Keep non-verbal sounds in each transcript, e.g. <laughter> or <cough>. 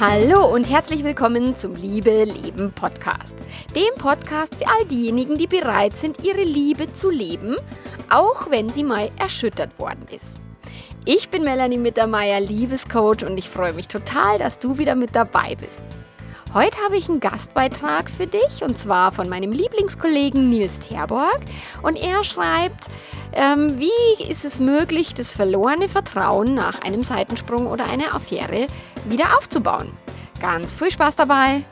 Hallo und herzlich willkommen zum Liebe Leben Podcast. Dem Podcast für all diejenigen, die bereit sind, ihre Liebe zu leben, auch wenn sie mal erschüttert worden ist. Ich bin Melanie Mittermeier, Liebescoach und ich freue mich total, dass du wieder mit dabei bist. Heute habe ich einen Gastbeitrag für dich und zwar von meinem Lieblingskollegen Nils Terborg und er schreibt, ähm, wie ist es möglich, das verlorene Vertrauen nach einem Seitensprung oder einer Affäre wieder aufzubauen? Ganz viel Spaß dabei!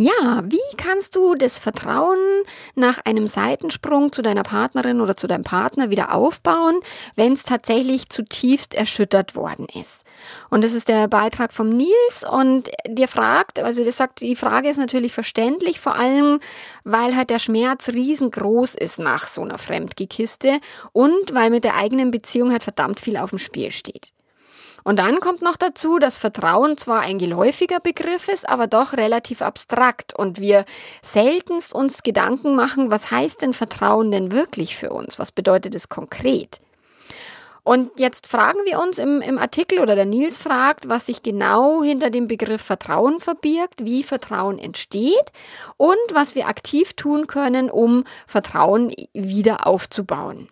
Ja, wie kannst du das Vertrauen nach einem Seitensprung zu deiner Partnerin oder zu deinem Partner wieder aufbauen, wenn es tatsächlich zutiefst erschüttert worden ist? Und das ist der Beitrag vom Nils und der fragt, also der sagt, die Frage ist natürlich verständlich, vor allem, weil halt der Schmerz riesengroß ist nach so einer Fremdgekiste und weil mit der eigenen Beziehung halt verdammt viel auf dem Spiel steht. Und dann kommt noch dazu, dass Vertrauen zwar ein geläufiger Begriff ist, aber doch relativ abstrakt und wir seltenst uns Gedanken machen, was heißt denn Vertrauen denn wirklich für uns? Was bedeutet es konkret? Und jetzt fragen wir uns im, im, Artikel oder der Nils fragt, was sich genau hinter dem Begriff Vertrauen verbirgt, wie Vertrauen entsteht und was wir aktiv tun können, um Vertrauen wieder aufzubauen.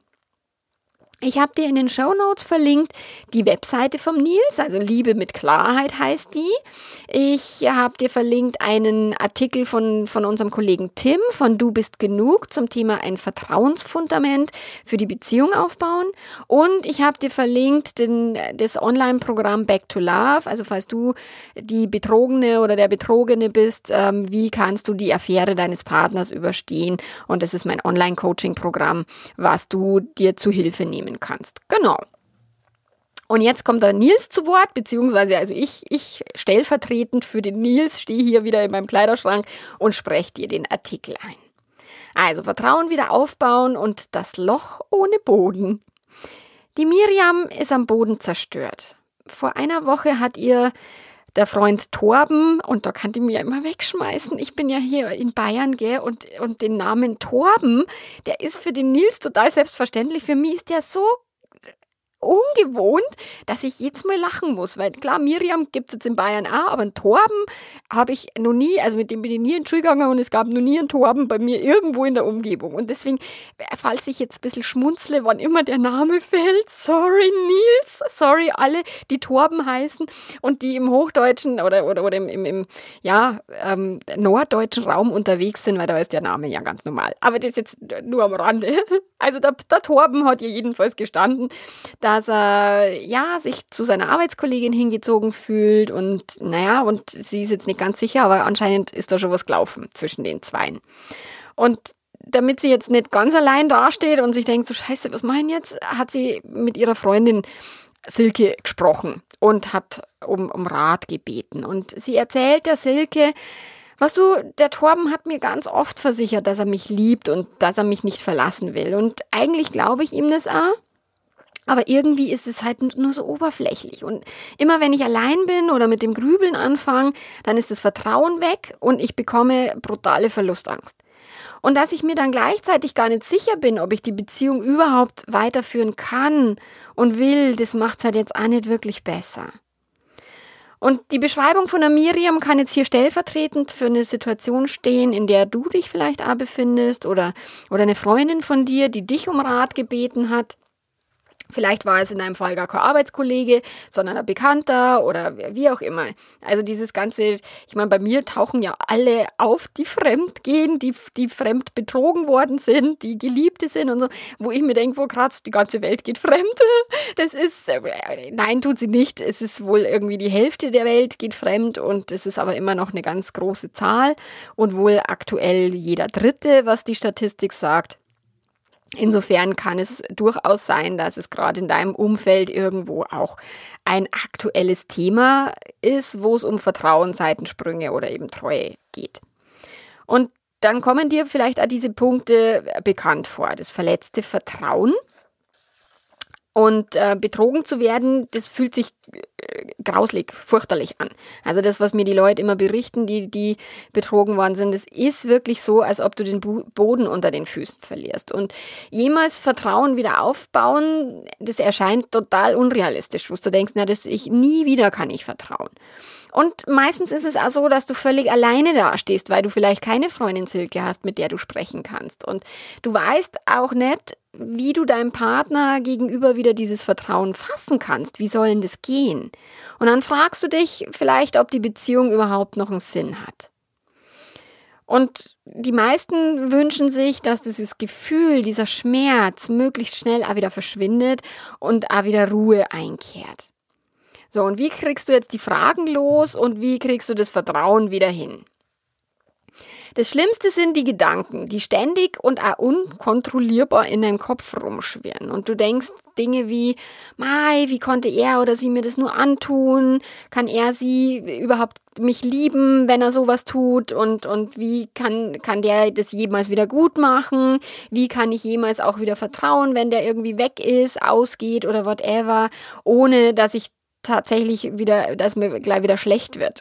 Ich habe dir in den Show Notes verlinkt die Webseite vom Nils, also Liebe mit Klarheit heißt die. Ich habe dir verlinkt einen Artikel von, von unserem Kollegen Tim von Du bist genug zum Thema ein Vertrauensfundament für die Beziehung aufbauen. Und ich habe dir verlinkt den, das Online-Programm Back to Love, also falls du die Betrogene oder der Betrogene bist, ähm, wie kannst du die Affäre deines Partners überstehen? Und das ist mein Online-Coaching-Programm, was du dir zu Hilfe nehmen nehmen kannst. Genau. Und jetzt kommt der Nils zu Wort, beziehungsweise also ich, ich stellvertretend für den Nils stehe hier wieder in meinem Kleiderschrank und spreche dir den Artikel ein. Also Vertrauen wieder aufbauen und das Loch ohne Boden. Die Miriam ist am Boden zerstört. Vor einer Woche hat ihr der Freund Torben, und da kann die mir immer wegschmeißen. Ich bin ja hier in Bayern, gell, und, und den Namen Torben, der ist für den Nils total selbstverständlich. Für mich ist der so ungewohnt, dass ich jetzt mal lachen muss. Weil klar, Miriam gibt es jetzt in Bayern auch, aber einen Torben habe ich noch nie, also mit dem bin ich nie in die Schule gegangen und es gab noch nie einen Torben bei mir irgendwo in der Umgebung. Und deswegen, falls ich jetzt ein bisschen schmunzle, wann immer der Name <laughs> fällt, sorry Nils, sorry alle, die Torben heißen und die im Hochdeutschen oder, oder, oder im, im, im ja, ähm, norddeutschen Raum unterwegs sind, weil da ist der Name ja ganz normal. Aber das ist jetzt nur am Rande. <laughs> Also der, der Torben hat ja jedenfalls gestanden, dass er ja sich zu seiner Arbeitskollegin hingezogen fühlt und naja, und sie ist jetzt nicht ganz sicher, aber anscheinend ist da schon was gelaufen zwischen den Zweien. Und damit sie jetzt nicht ganz allein dasteht und sich denkt, so scheiße, was machen jetzt, hat sie mit ihrer Freundin Silke gesprochen und hat um, um Rat gebeten. Und sie erzählt der Silke, was du, der Torben hat mir ganz oft versichert, dass er mich liebt und dass er mich nicht verlassen will. Und eigentlich glaube ich ihm das auch. Aber irgendwie ist es halt nur so oberflächlich. Und immer wenn ich allein bin oder mit dem Grübeln anfange, dann ist das Vertrauen weg und ich bekomme brutale Verlustangst. Und dass ich mir dann gleichzeitig gar nicht sicher bin, ob ich die Beziehung überhaupt weiterführen kann und will, das macht es halt jetzt auch nicht wirklich besser. Und die Beschreibung von der Miriam kann jetzt hier stellvertretend für eine Situation stehen, in der du dich vielleicht auch befindest oder, oder eine Freundin von dir, die dich um Rat gebeten hat. Vielleicht war es in einem Fall gar kein Arbeitskollege, sondern ein Bekannter oder wie auch immer. Also dieses ganze, ich meine, bei mir tauchen ja alle auf, die fremd gehen, die, die fremd betrogen worden sind, die Geliebte sind und so, wo ich mir denke, wo gerade die ganze Welt geht fremd. <laughs> Das ist, äh, nein, tut sie nicht. Es ist wohl irgendwie die Hälfte der Welt geht fremd und es ist aber immer noch eine ganz große Zahl und wohl aktuell jeder Dritte, was die Statistik sagt. Insofern kann es durchaus sein, dass es gerade in deinem Umfeld irgendwo auch ein aktuelles Thema ist, wo es um Vertrauen, Seitensprünge oder eben Treue geht. Und dann kommen dir vielleicht auch diese Punkte bekannt vor. Das verletzte Vertrauen. Und äh, betrogen zu werden, das fühlt sich äh, grauslig, fürchterlich an. Also das, was mir die Leute immer berichten, die, die betrogen worden sind, das ist wirklich so, als ob du den Boden unter den Füßen verlierst. Und jemals Vertrauen wieder aufbauen, das erscheint total unrealistisch, wo du denkst, na, das ich nie wieder kann ich vertrauen. Und meistens ist es auch so, dass du völlig alleine dastehst, weil du vielleicht keine Freundin Silke hast, mit der du sprechen kannst. Und du weißt auch nicht, wie du deinem Partner gegenüber wieder dieses Vertrauen fassen kannst. Wie soll denn das gehen? Und dann fragst du dich vielleicht, ob die Beziehung überhaupt noch einen Sinn hat. Und die meisten wünschen sich, dass dieses Gefühl, dieser Schmerz möglichst schnell auch wieder verschwindet und auch wieder Ruhe einkehrt. So, und wie kriegst du jetzt die Fragen los und wie kriegst du das Vertrauen wieder hin? Das Schlimmste sind die Gedanken, die ständig und auch unkontrollierbar in deinem Kopf rumschwirren. Und du denkst Dinge wie, Mai, wie konnte er oder sie mir das nur antun? Kann er sie überhaupt mich lieben, wenn er sowas tut? Und, und wie kann, kann der das jemals wieder gut machen? Wie kann ich jemals auch wieder vertrauen, wenn der irgendwie weg ist, ausgeht oder whatever, ohne dass ich tatsächlich wieder, dass mir gleich wieder schlecht wird?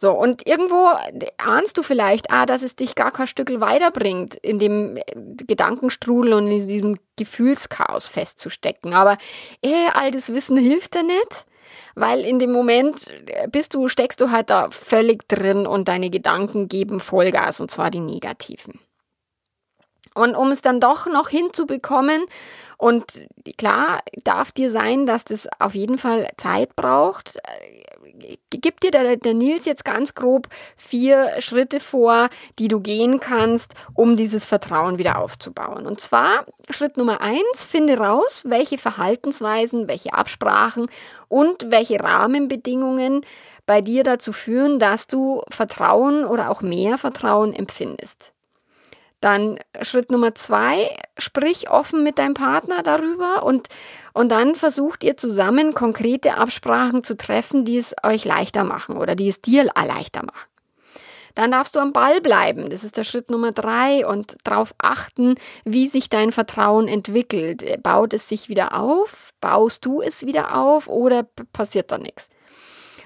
So, und irgendwo ahnst du vielleicht, ah, dass es dich gar kein Stück weiterbringt, in dem äh, Gedankenstrudel und in diesem Gefühlschaos festzustecken. Aber eh, all das Wissen hilft dir nicht, weil in dem Moment äh, bist du, steckst du halt da völlig drin und deine Gedanken geben Vollgas, und zwar die negativen. Und um es dann doch noch hinzubekommen, und klar darf dir sein, dass das auf jeden Fall Zeit braucht, äh, gibt dir der, der Nils jetzt ganz grob vier Schritte vor, die du gehen kannst, um dieses Vertrauen wieder aufzubauen. Und zwar Schritt Nummer eins, finde raus, welche Verhaltensweisen, welche Absprachen und welche Rahmenbedingungen bei dir dazu führen, dass du Vertrauen oder auch mehr Vertrauen empfindest. Dann Schritt Nummer zwei, sprich offen mit deinem Partner darüber und, und dann versucht ihr zusammen konkrete Absprachen zu treffen, die es euch leichter machen oder die es dir leichter machen. Dann darfst du am Ball bleiben. Das ist der Schritt Nummer drei und darauf achten, wie sich dein Vertrauen entwickelt. Baut es sich wieder auf? Baust du es wieder auf oder passiert da nichts?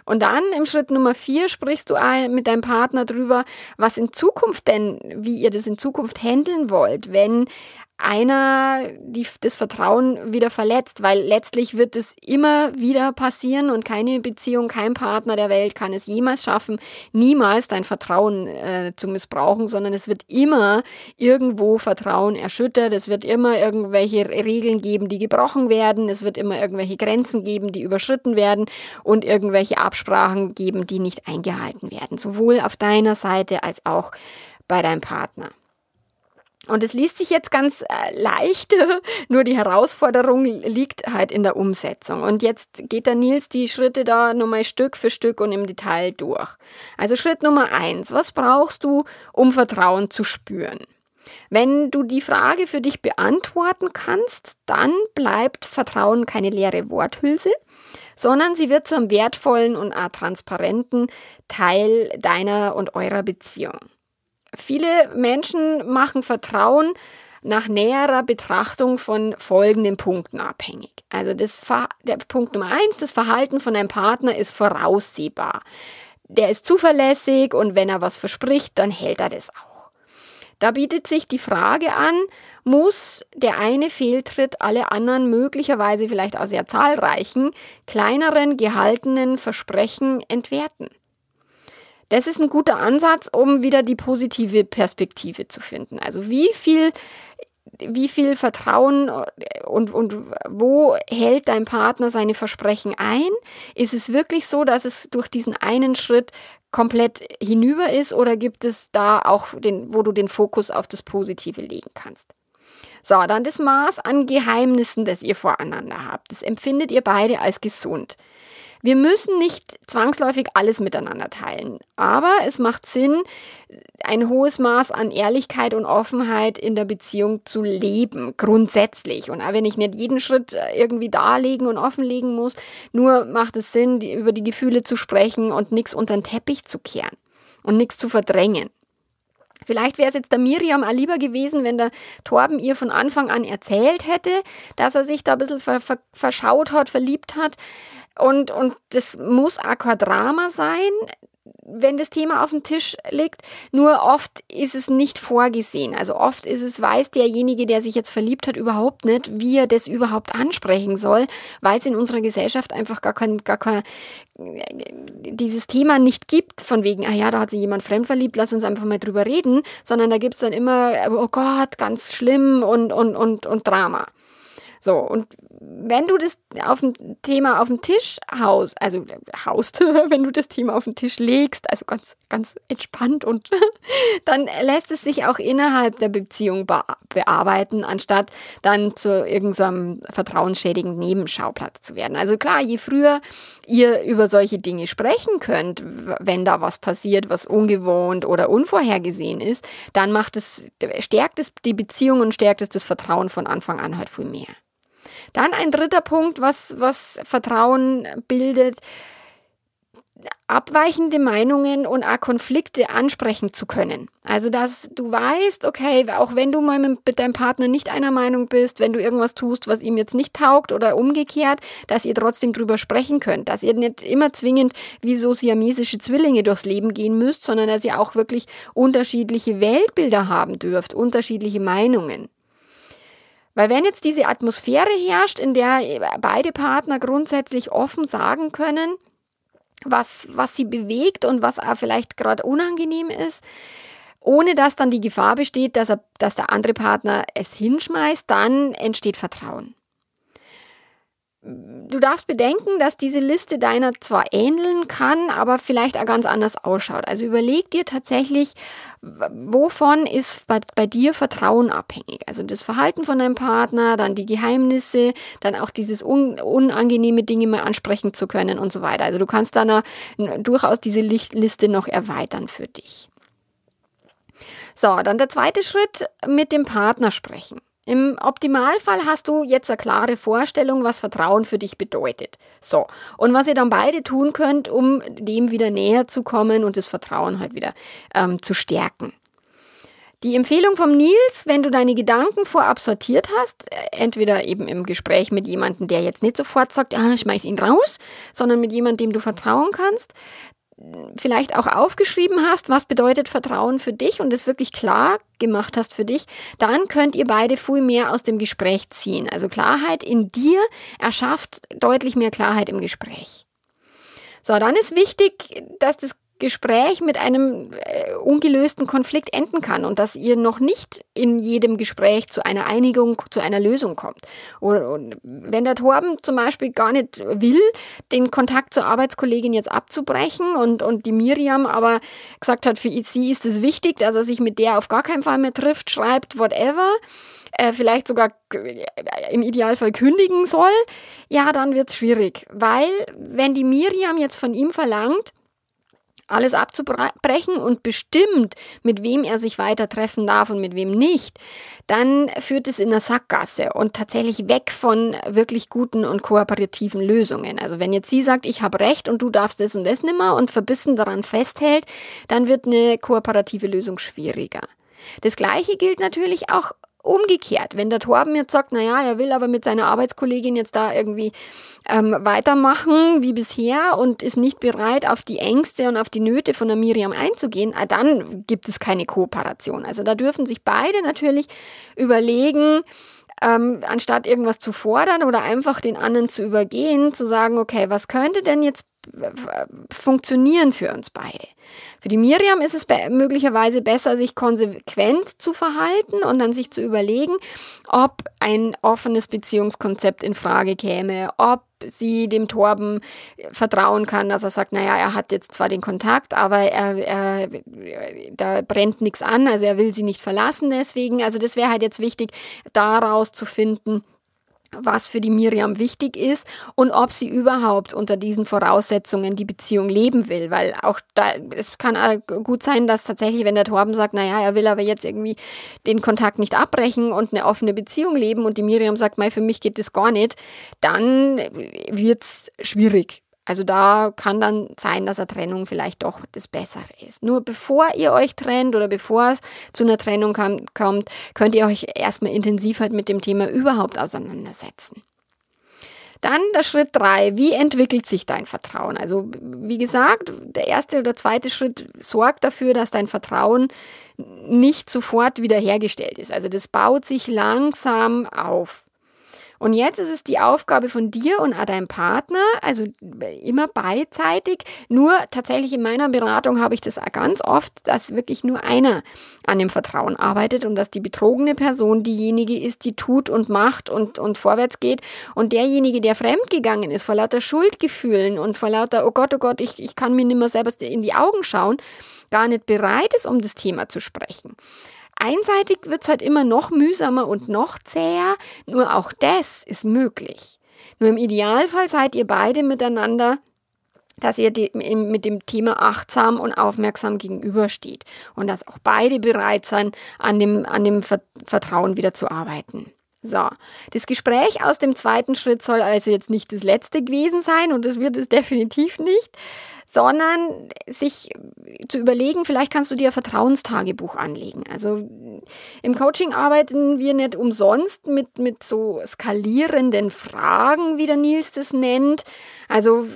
Und dann im Schritt Nummer vier sprichst du mit deinem Partner drüber, was in Zukunft denn, wie ihr das in Zukunft handeln wollt, wenn einer die, das Vertrauen wieder verletzt, weil letztlich wird es immer wieder passieren und keine Beziehung, kein Partner der Welt kann es jemals schaffen, niemals dein Vertrauen äh, zu missbrauchen, sondern es wird immer irgendwo Vertrauen erschüttert, es wird immer irgendwelche Regeln geben, die gebrochen werden, es wird immer irgendwelche Grenzen geben, die überschritten werden und irgendwelche Absprachen geben, die nicht eingehalten werden, sowohl auf deiner Seite als auch bei deinem Partner. Und es liest sich jetzt ganz äh, leicht, <laughs> nur die Herausforderung liegt halt in der Umsetzung. Und jetzt geht der Nils die Schritte da nochmal Stück für Stück und im Detail durch. Also Schritt Nummer eins, was brauchst du, um Vertrauen zu spüren? Wenn du die Frage für dich beantworten kannst, dann bleibt Vertrauen keine leere Worthülse, sondern sie wird zum wertvollen und transparenten Teil deiner und eurer Beziehung. Viele Menschen machen Vertrauen nach näherer Betrachtung von folgenden Punkten abhängig. Also das der Punkt Nummer eins, das Verhalten von einem Partner ist voraussehbar. Der ist zuverlässig und wenn er was verspricht, dann hält er das auch. Da bietet sich die Frage an, muss der eine Fehltritt alle anderen möglicherweise vielleicht auch sehr zahlreichen, kleineren gehaltenen Versprechen entwerten? Das ist ein guter Ansatz, um wieder die positive Perspektive zu finden. Also wie viel wie viel Vertrauen und, und wo hält dein Partner seine Versprechen ein? Ist es wirklich so, dass es durch diesen einen Schritt komplett hinüber ist oder gibt es da auch den, wo du den Fokus auf das Positive legen kannst? So, dann das Maß an Geheimnissen, das ihr voreinander habt. Das empfindet ihr beide als gesund. Wir müssen nicht zwangsläufig alles miteinander teilen, aber es macht Sinn, ein hohes Maß an Ehrlichkeit und Offenheit in der Beziehung zu leben, grundsätzlich. Und auch wenn ich nicht jeden Schritt äh, irgendwie darlegen und offenlegen muss, nur macht es Sinn, die, über die Gefühle zu sprechen und nichts unter den Teppich zu kehren und nichts zu verdrängen. Vielleicht wäre es jetzt der Miriam auch lieber gewesen, wenn der Torben ihr von Anfang an erzählt hätte, dass er sich da ein bisschen ver ver verschaut hat, verliebt hat. Und, und das muss auch kein Drama sein wenn das Thema auf dem Tisch liegt. Nur oft ist es nicht vorgesehen. Also oft ist es, weiß derjenige, der sich jetzt verliebt hat, überhaupt nicht, wie er das überhaupt ansprechen soll, weil es in unserer Gesellschaft einfach gar kein, gar kein, dieses Thema nicht gibt, von wegen, ah ja, da hat sich jemand fremd verliebt, lass uns einfach mal drüber reden, sondern da gibt es dann immer, oh Gott, ganz schlimm und, und, und, und Drama. So, und wenn du das auf dem Thema auf den Tisch haust, also haust, <laughs> wenn du das Thema auf den Tisch legst, also ganz, ganz entspannt und <laughs> dann lässt es sich auch innerhalb der Beziehung bearbeiten, anstatt dann zu irgendeinem vertrauensschädigenden Nebenschauplatz zu werden. Also klar, je früher ihr über solche Dinge sprechen könnt, wenn da was passiert, was ungewohnt oder unvorhergesehen ist, dann macht es, stärkt es die Beziehung und stärkt es das Vertrauen von Anfang an halt viel mehr. Dann ein dritter Punkt, was, was Vertrauen bildet, abweichende Meinungen und auch Konflikte ansprechen zu können. Also, dass du weißt, okay, auch wenn du mal mit deinem Partner nicht einer Meinung bist, wenn du irgendwas tust, was ihm jetzt nicht taugt oder umgekehrt, dass ihr trotzdem drüber sprechen könnt, dass ihr nicht immer zwingend wie so siamesische Zwillinge durchs Leben gehen müsst, sondern dass ihr auch wirklich unterschiedliche Weltbilder haben dürft, unterschiedliche Meinungen. Weil wenn jetzt diese Atmosphäre herrscht, in der beide Partner grundsätzlich offen sagen können, was, was sie bewegt und was auch vielleicht gerade unangenehm ist, ohne dass dann die Gefahr besteht, dass, er, dass der andere Partner es hinschmeißt, dann entsteht Vertrauen. Du darfst bedenken, dass diese Liste deiner zwar ähneln kann, aber vielleicht auch ganz anders ausschaut. Also überleg dir tatsächlich, wovon ist bei, bei, dir Vertrauen abhängig? Also das Verhalten von deinem Partner, dann die Geheimnisse, dann auch dieses un, unangenehme Dinge mal ansprechen zu können und so weiter. Also du kannst dann durchaus diese Liste noch erweitern für dich. So, dann der zweite Schritt, mit dem Partner sprechen. Im Optimalfall hast du jetzt eine klare Vorstellung, was Vertrauen für dich bedeutet. So. Und was ihr dann beide tun könnt, um dem wieder näher zu kommen und das Vertrauen halt wieder ähm, zu stärken. Die Empfehlung vom Nils, wenn du deine Gedanken vorab sortiert hast, äh, entweder eben im Gespräch mit jemandem, der jetzt nicht sofort sagt, ah, schmeiß ihn raus, sondern mit jemandem, dem du vertrauen kannst, vielleicht auch aufgeschrieben hast, was bedeutet Vertrauen für dich und es wirklich klar gemacht hast für dich, dann könnt ihr beide viel mehr aus dem Gespräch ziehen. Also Klarheit in dir erschafft deutlich mehr Klarheit im Gespräch. So, dann ist wichtig, dass das Gespräch mit einem äh, ungelösten Konflikt enden kann und dass ihr noch nicht in jedem Gespräch zu einer Einigung, zu einer Lösung kommt. Und, wenn der Torben zum Beispiel gar nicht will, den Kontakt zur Arbeitskollegin jetzt abzubrechen und, und die Miriam aber gesagt hat, für sie ist es wichtig, dass er sich mit der auf gar keinen Fall mehr trifft, schreibt, whatever, äh, vielleicht sogar äh, im Idealfall kündigen soll, ja, dann wird's schwierig. Weil wenn die Miriam jetzt von ihm verlangt, alles abzubrechen und bestimmt, mit wem er sich weiter treffen darf und mit wem nicht, dann führt es in eine Sackgasse und tatsächlich weg von wirklich guten und kooperativen Lösungen. Also wenn jetzt sie sagt, ich habe recht und du darfst das und das nimmer und verbissen daran festhält, dann wird eine kooperative Lösung schwieriger. Das gleiche gilt natürlich auch Umgekehrt, wenn der Torben jetzt sagt, naja, er will aber mit seiner Arbeitskollegin jetzt da irgendwie ähm, weitermachen wie bisher und ist nicht bereit, auf die Ängste und auf die Nöte von der Miriam einzugehen, äh, dann gibt es keine Kooperation. Also da dürfen sich beide natürlich überlegen, ähm, anstatt irgendwas zu fordern oder einfach den anderen zu übergehen, zu sagen, okay, was könnte denn jetzt funktionieren für uns beide. Für die Miriam ist es möglicherweise besser, sich konsequent zu verhalten und dann sich zu überlegen, ob ein offenes Beziehungskonzept in Frage käme, ob sie dem Torben vertrauen kann, dass er sagt, naja, er hat jetzt zwar den Kontakt, aber er, er da brennt nichts an, also er will sie nicht verlassen deswegen. Also das wäre halt jetzt wichtig, daraus zu finden, was für die Miriam wichtig ist und ob sie überhaupt unter diesen Voraussetzungen die Beziehung leben will, weil auch da, es kann gut sein, dass tatsächlich, wenn der Torben sagt, naja, er will aber jetzt irgendwie den Kontakt nicht abbrechen und eine offene Beziehung leben und die Miriam sagt, mei, für mich geht das gar nicht, dann wird's schwierig. Also da kann dann sein, dass eine Trennung vielleicht doch das Bessere ist. Nur bevor ihr euch trennt oder bevor es zu einer Trennung kommt, könnt ihr euch erstmal intensiv halt mit dem Thema überhaupt auseinandersetzen. Dann der Schritt drei. Wie entwickelt sich dein Vertrauen? Also, wie gesagt, der erste oder zweite Schritt sorgt dafür, dass dein Vertrauen nicht sofort wiederhergestellt ist. Also, das baut sich langsam auf. Und jetzt ist es die Aufgabe von dir und deinem Partner, also immer beidseitig. Nur tatsächlich in meiner Beratung habe ich das ganz oft, dass wirklich nur einer an dem Vertrauen arbeitet und dass die betrogene Person diejenige ist, die tut und macht und, und vorwärts geht. Und derjenige, der fremdgegangen ist, vor lauter Schuldgefühlen und vor lauter, oh Gott, oh Gott, ich, ich kann mir nicht mehr selber in die Augen schauen, gar nicht bereit ist, um das Thema zu sprechen. Einseitig wird es halt immer noch mühsamer und noch zäher, nur auch das ist möglich. Nur im Idealfall seid ihr beide miteinander dass ihr mit dem Thema achtsam und aufmerksam gegenübersteht und dass auch beide bereit sind, an dem, an dem Vertrauen wieder zu arbeiten. So, das Gespräch aus dem zweiten Schritt soll also jetzt nicht das letzte gewesen sein und das wird es definitiv nicht, sondern sich zu überlegen, vielleicht kannst du dir ein Vertrauenstagebuch anlegen. Also im Coaching arbeiten wir nicht umsonst mit, mit so skalierenden Fragen, wie der Nils das nennt. Also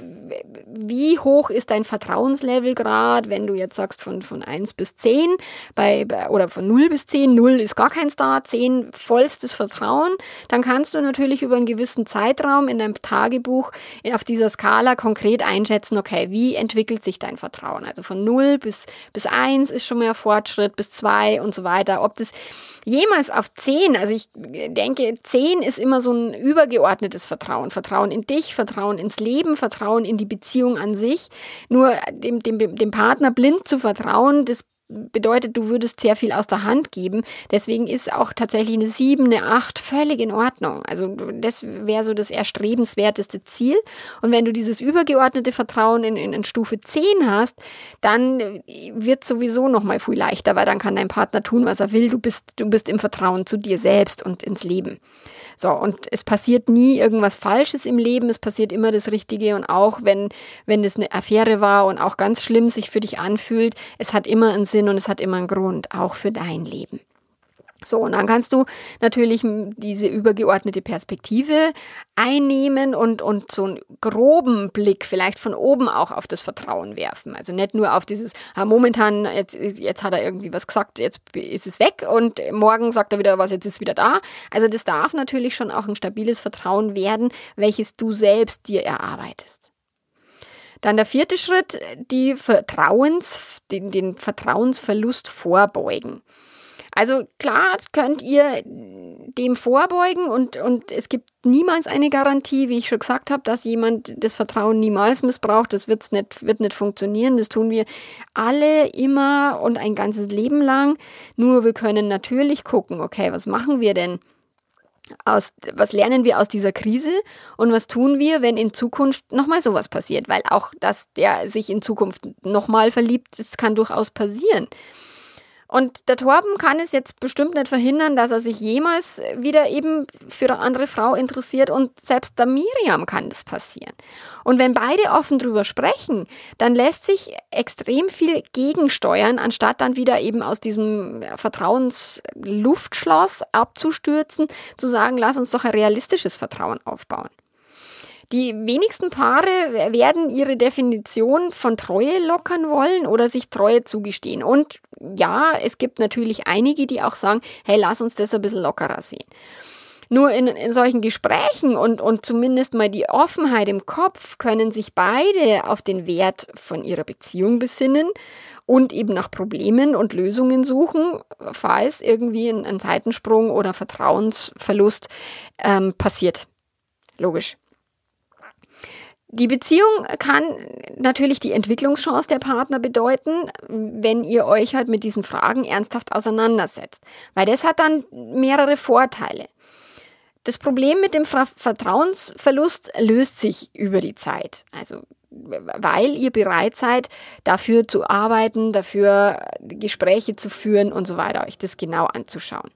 wie hoch ist dein Vertrauenslevel gerade, wenn du jetzt sagst von, von 1 bis 10 bei, oder von 0 bis 10, 0 ist gar kein Star, 10 vollstes Vertrauen, dann kannst du natürlich über einen gewissen Zeitraum in deinem Tagebuch auf dieser Skala konkret einschätzen, okay, wie entwickelt sich dein Vertrauen? Also von 0 bis, bis 1 ist schon mehr Fortschritt, bis 2 und so weiter. Ob das jemals auf 10, also ich denke, 10 ist immer so ein übergeordnetes Vertrauen. Vertrauen in dich, Vertrauen ins Leben, Vertrauen in die Beziehung an sich. Nur dem, dem, dem Partner blind zu vertrauen, das bedeutet, du würdest sehr viel aus der Hand geben. Deswegen ist auch tatsächlich eine 7, eine 8 völlig in Ordnung. Also das wäre so das erstrebenswerteste Ziel. Und wenn du dieses übergeordnete Vertrauen in, in, in Stufe 10 hast, dann wird sowieso noch mal viel leichter, weil dann kann dein Partner tun, was er will. Du bist, du bist im Vertrauen zu dir selbst und ins Leben. So, und es passiert nie irgendwas Falsches im Leben, es passiert immer das Richtige und auch wenn, wenn es eine Affäre war und auch ganz schlimm sich für dich anfühlt, es hat immer einen Sinn und es hat immer einen Grund, auch für dein Leben. So, und dann kannst du natürlich diese übergeordnete Perspektive einnehmen und, und so einen groben Blick vielleicht von oben auch auf das Vertrauen werfen. Also nicht nur auf dieses, ah, momentan, jetzt, jetzt hat er irgendwie was gesagt, jetzt ist es weg und morgen sagt er wieder was, jetzt ist es wieder da. Also das darf natürlich schon auch ein stabiles Vertrauen werden, welches du selbst dir erarbeitest. Dann der vierte Schritt, die Vertrauens, den, den Vertrauensverlust vorbeugen. Also klar könnt ihr dem vorbeugen und, und es gibt niemals eine Garantie, wie ich schon gesagt habe, dass jemand das Vertrauen niemals missbraucht. Das wird's nicht, wird nicht funktionieren. Das tun wir alle immer und ein ganzes Leben lang. Nur wir können natürlich gucken, okay, was machen wir denn? Aus, was lernen wir aus dieser Krise und was tun wir, wenn in Zukunft nochmal sowas passiert? Weil auch, dass der sich in Zukunft nochmal verliebt, das kann durchaus passieren. Und der Torben kann es jetzt bestimmt nicht verhindern, dass er sich jemals wieder eben für eine andere Frau interessiert und selbst der Miriam kann das passieren. Und wenn beide offen drüber sprechen, dann lässt sich extrem viel gegensteuern, anstatt dann wieder eben aus diesem Vertrauensluftschloss abzustürzen, zu sagen, lass uns doch ein realistisches Vertrauen aufbauen. Die wenigsten Paare werden ihre Definition von Treue lockern wollen oder sich Treue zugestehen. Und ja, es gibt natürlich einige, die auch sagen, hey, lass uns das ein bisschen lockerer sehen. Nur in, in solchen Gesprächen und, und zumindest mal die Offenheit im Kopf können sich beide auf den Wert von ihrer Beziehung besinnen und eben nach Problemen und Lösungen suchen, falls irgendwie ein, ein Seitensprung oder Vertrauensverlust ähm, passiert. Logisch. Die Beziehung kann natürlich die Entwicklungschance der Partner bedeuten, wenn ihr euch halt mit diesen Fragen ernsthaft auseinandersetzt. Weil das hat dann mehrere Vorteile. Das Problem mit dem Vertrauensverlust löst sich über die Zeit. Also, weil ihr bereit seid, dafür zu arbeiten, dafür Gespräche zu führen und so weiter, euch das genau anzuschauen.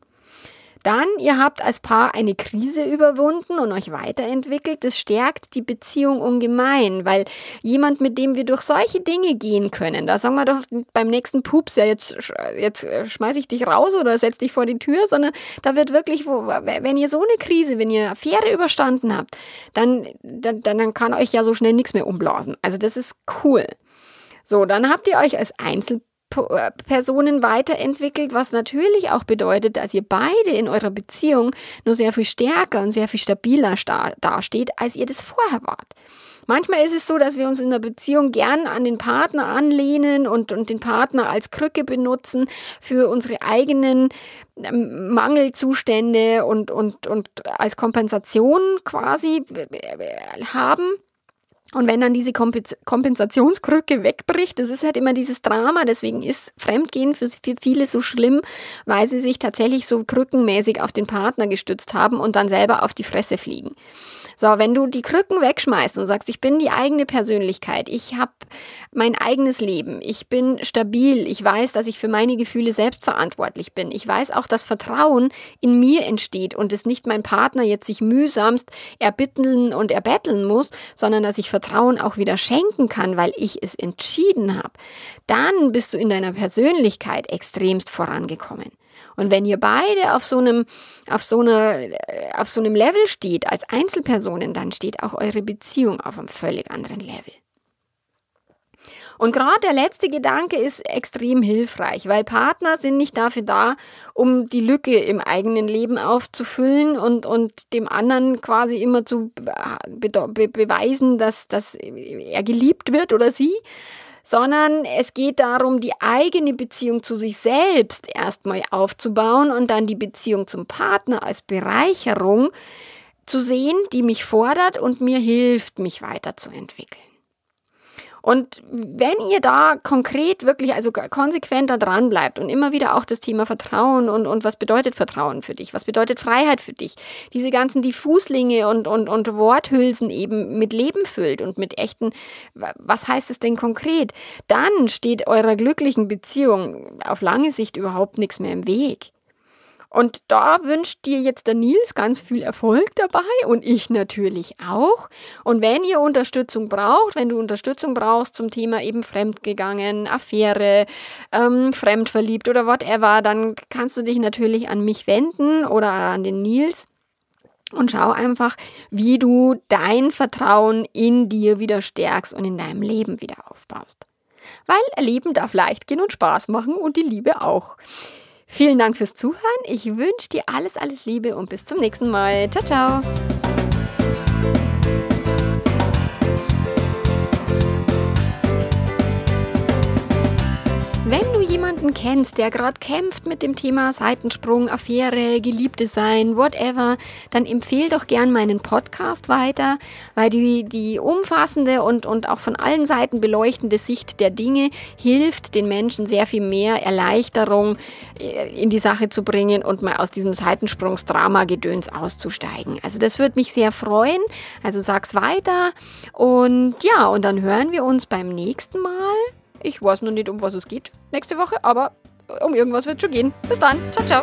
Dann, ihr habt als Paar eine Krise überwunden und euch weiterentwickelt. Das stärkt die Beziehung ungemein, weil jemand, mit dem wir durch solche Dinge gehen können, da sagen wir doch beim nächsten Pups, ja, jetzt, jetzt schmeiß ich dich raus oder setz dich vor die Tür, sondern da wird wirklich, wenn ihr so eine Krise, wenn ihr Affäre überstanden habt, dann, dann, dann kann euch ja so schnell nichts mehr umblasen. Also das ist cool. So, dann habt ihr euch als Einzelperson äh, Personen weiterentwickelt, was natürlich auch bedeutet, dass ihr beide in eurer Beziehung nur sehr viel stärker und sehr viel stabiler dasteht, als ihr das vorher wart. Manchmal ist es so, dass wir uns in der Beziehung gern an den Partner anlehnen und, und den Partner als Krücke benutzen für unsere eigenen ähm, Mangelzustände und, und, und als Kompensation quasi äh, haben. Und wenn dann diese Kompensationskrücke wegbricht, das ist halt immer dieses Drama, deswegen ist Fremdgehen für viele so schlimm, weil sie sich tatsächlich so krückenmäßig auf den Partner gestützt haben und dann selber auf die Fresse fliegen. So, wenn du die Krücken wegschmeißt und sagst, ich bin die eigene Persönlichkeit, ich habe mein eigenes Leben, ich bin stabil, ich weiß, dass ich für meine Gefühle selbst verantwortlich bin, ich weiß auch, dass Vertrauen in mir entsteht und es nicht mein Partner jetzt sich mühsamst erbitteln und erbetteln muss, sondern dass ich Vertrauen auch wieder schenken kann, weil ich es entschieden habe, dann bist du in deiner Persönlichkeit extremst vorangekommen. Und wenn ihr beide auf so einem, auf so einer, auf so einem Level steht als Einzelpersonen, dann steht auch eure Beziehung auf einem völlig anderen Level. Und gerade der letzte Gedanke ist extrem hilfreich, weil Partner sind nicht dafür da, um die Lücke im eigenen Leben aufzufüllen und, und dem anderen quasi immer zu be be beweisen, dass, dass er geliebt wird oder sie, sondern es geht darum, die eigene Beziehung zu sich selbst erstmal aufzubauen und dann die Beziehung zum Partner als Bereicherung zu sehen, die mich fordert und mir hilft, mich weiterzuentwickeln. Und wenn ihr da konkret wirklich, also konsequenter dran bleibt und immer wieder auch das Thema Vertrauen und, und was bedeutet Vertrauen für dich? Was bedeutet Freiheit für dich? Diese ganzen Diffuslinge und, und, und Worthülsen eben mit Leben füllt und mit echten, was heißt es denn konkret? Dann steht eurer glücklichen Beziehung auf lange Sicht überhaupt nichts mehr im Weg. Und da wünscht dir jetzt der Nils ganz viel Erfolg dabei und ich natürlich auch. Und wenn ihr Unterstützung braucht, wenn du Unterstützung brauchst zum Thema eben fremdgegangen, Affäre, ähm, fremdverliebt oder whatever, dann kannst du dich natürlich an mich wenden oder an den Nils. Und schau einfach, wie du dein Vertrauen in dir wieder stärkst und in deinem Leben wieder aufbaust. Weil Leben darf leicht gehen und Spaß machen und die Liebe auch. Vielen Dank fürs Zuhören. Ich wünsche dir alles, alles Liebe und bis zum nächsten Mal. Ciao, ciao. Jemanden kennst, der gerade kämpft mit dem Thema Seitensprung, Affäre, Geliebte sein, whatever, dann empfehle doch gern meinen Podcast weiter, weil die, die umfassende und, und auch von allen Seiten beleuchtende Sicht der Dinge hilft den Menschen sehr viel mehr Erleichterung äh, in die Sache zu bringen und mal aus diesem Seitensprungsdrama-Gedöns auszusteigen. Also das würde mich sehr freuen. Also sag's weiter und ja, und dann hören wir uns beim nächsten Mal. Ich weiß noch nicht, um was es geht nächste Woche, aber um irgendwas wird schon gehen. Bis dann. Ciao, ciao.